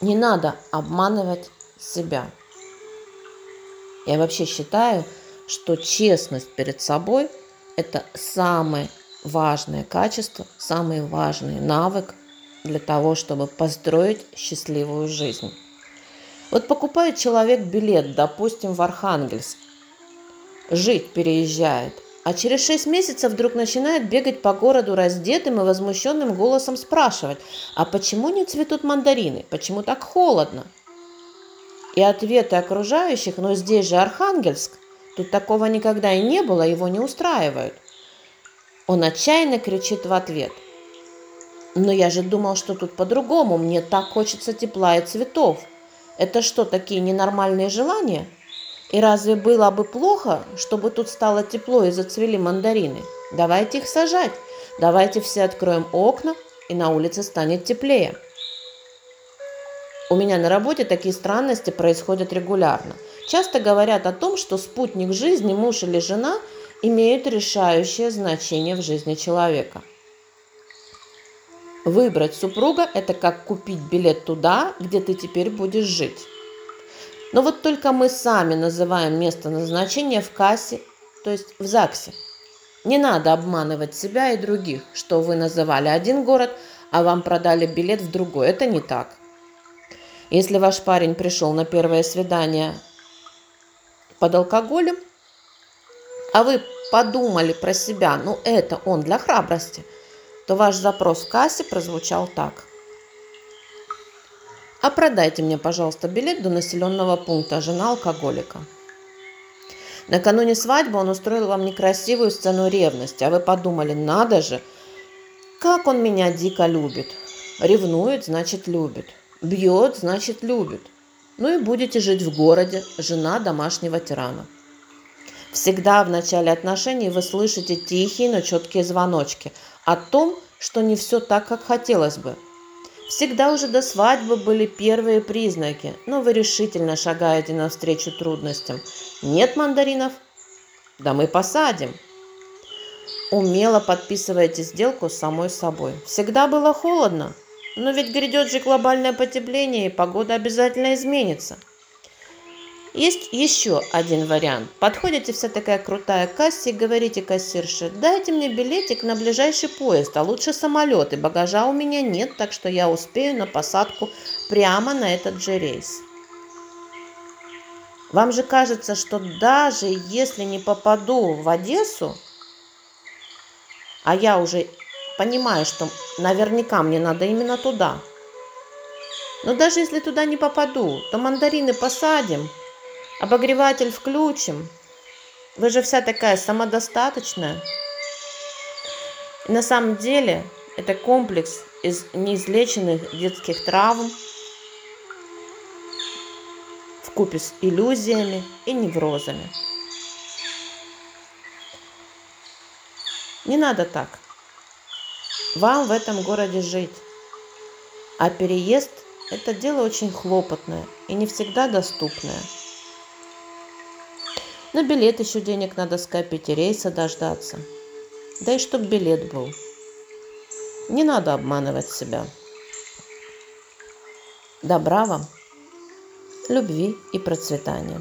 Не надо обманывать себя. Я вообще считаю, что честность перед собой – это самое важное качество, самый важный навык для того, чтобы построить счастливую жизнь. Вот покупает человек билет, допустим, в Архангельск, жить переезжает, а через шесть месяцев вдруг начинает бегать по городу раздетым и возмущенным голосом спрашивать, а почему не цветут мандарины, почему так холодно? И ответы окружающих, но здесь же Архангельск, тут такого никогда и не было, его не устраивают. Он отчаянно кричит в ответ. Но я же думал, что тут по-другому, мне так хочется тепла и цветов. Это что, такие ненормальные желания? И разве было бы плохо, чтобы тут стало тепло и зацвели мандарины? Давайте их сажать. Давайте все откроем окна, и на улице станет теплее. У меня на работе такие странности происходят регулярно. Часто говорят о том, что спутник жизни, муж или жена, имеют решающее значение в жизни человека. Выбрать супруга – это как купить билет туда, где ты теперь будешь жить. Но вот только мы сами называем место назначения в кассе, то есть в ЗАГСе. Не надо обманывать себя и других, что вы называли один город, а вам продали билет в другой. Это не так. Если ваш парень пришел на первое свидание под алкоголем, а вы подумали про себя, ну это он для храбрости – то ваш запрос в кассе прозвучал так. А продайте мне, пожалуйста, билет до населенного пункта жена алкоголика. Накануне свадьбы он устроил вам некрасивую сцену ревности, а вы подумали, надо же, как он меня дико любит. Ревнует, значит любит. Бьет, значит любит. Ну и будете жить в городе, жена домашнего тирана. Всегда в начале отношений вы слышите тихие, но четкие звоночки о том, что не все так, как хотелось бы. Всегда уже до свадьбы были первые признаки, но вы решительно шагаете навстречу трудностям. Нет мандаринов? Да мы посадим. Умело подписываете сделку с самой собой. Всегда было холодно, но ведь грядет же глобальное потепление, и погода обязательно изменится – есть еще один вариант. Подходите вся такая крутая к кассе и говорите кассирше, дайте мне билетик на ближайший поезд, а лучше самолет, и багажа у меня нет, так что я успею на посадку прямо на этот же рейс. Вам же кажется, что даже если не попаду в Одессу, а я уже понимаю, что наверняка мне надо именно туда, но даже если туда не попаду, то мандарины посадим – Обогреватель включим. Вы же вся такая самодостаточная. На самом деле это комплекс из неизлеченных детских травм в купе с иллюзиями и неврозами. Не надо так. Вам в этом городе жить. А переезд – это дело очень хлопотное и не всегда доступное – на билет еще денег надо скопить и рейса дождаться. Да и чтоб билет был. Не надо обманывать себя. Добра вам, любви и процветания.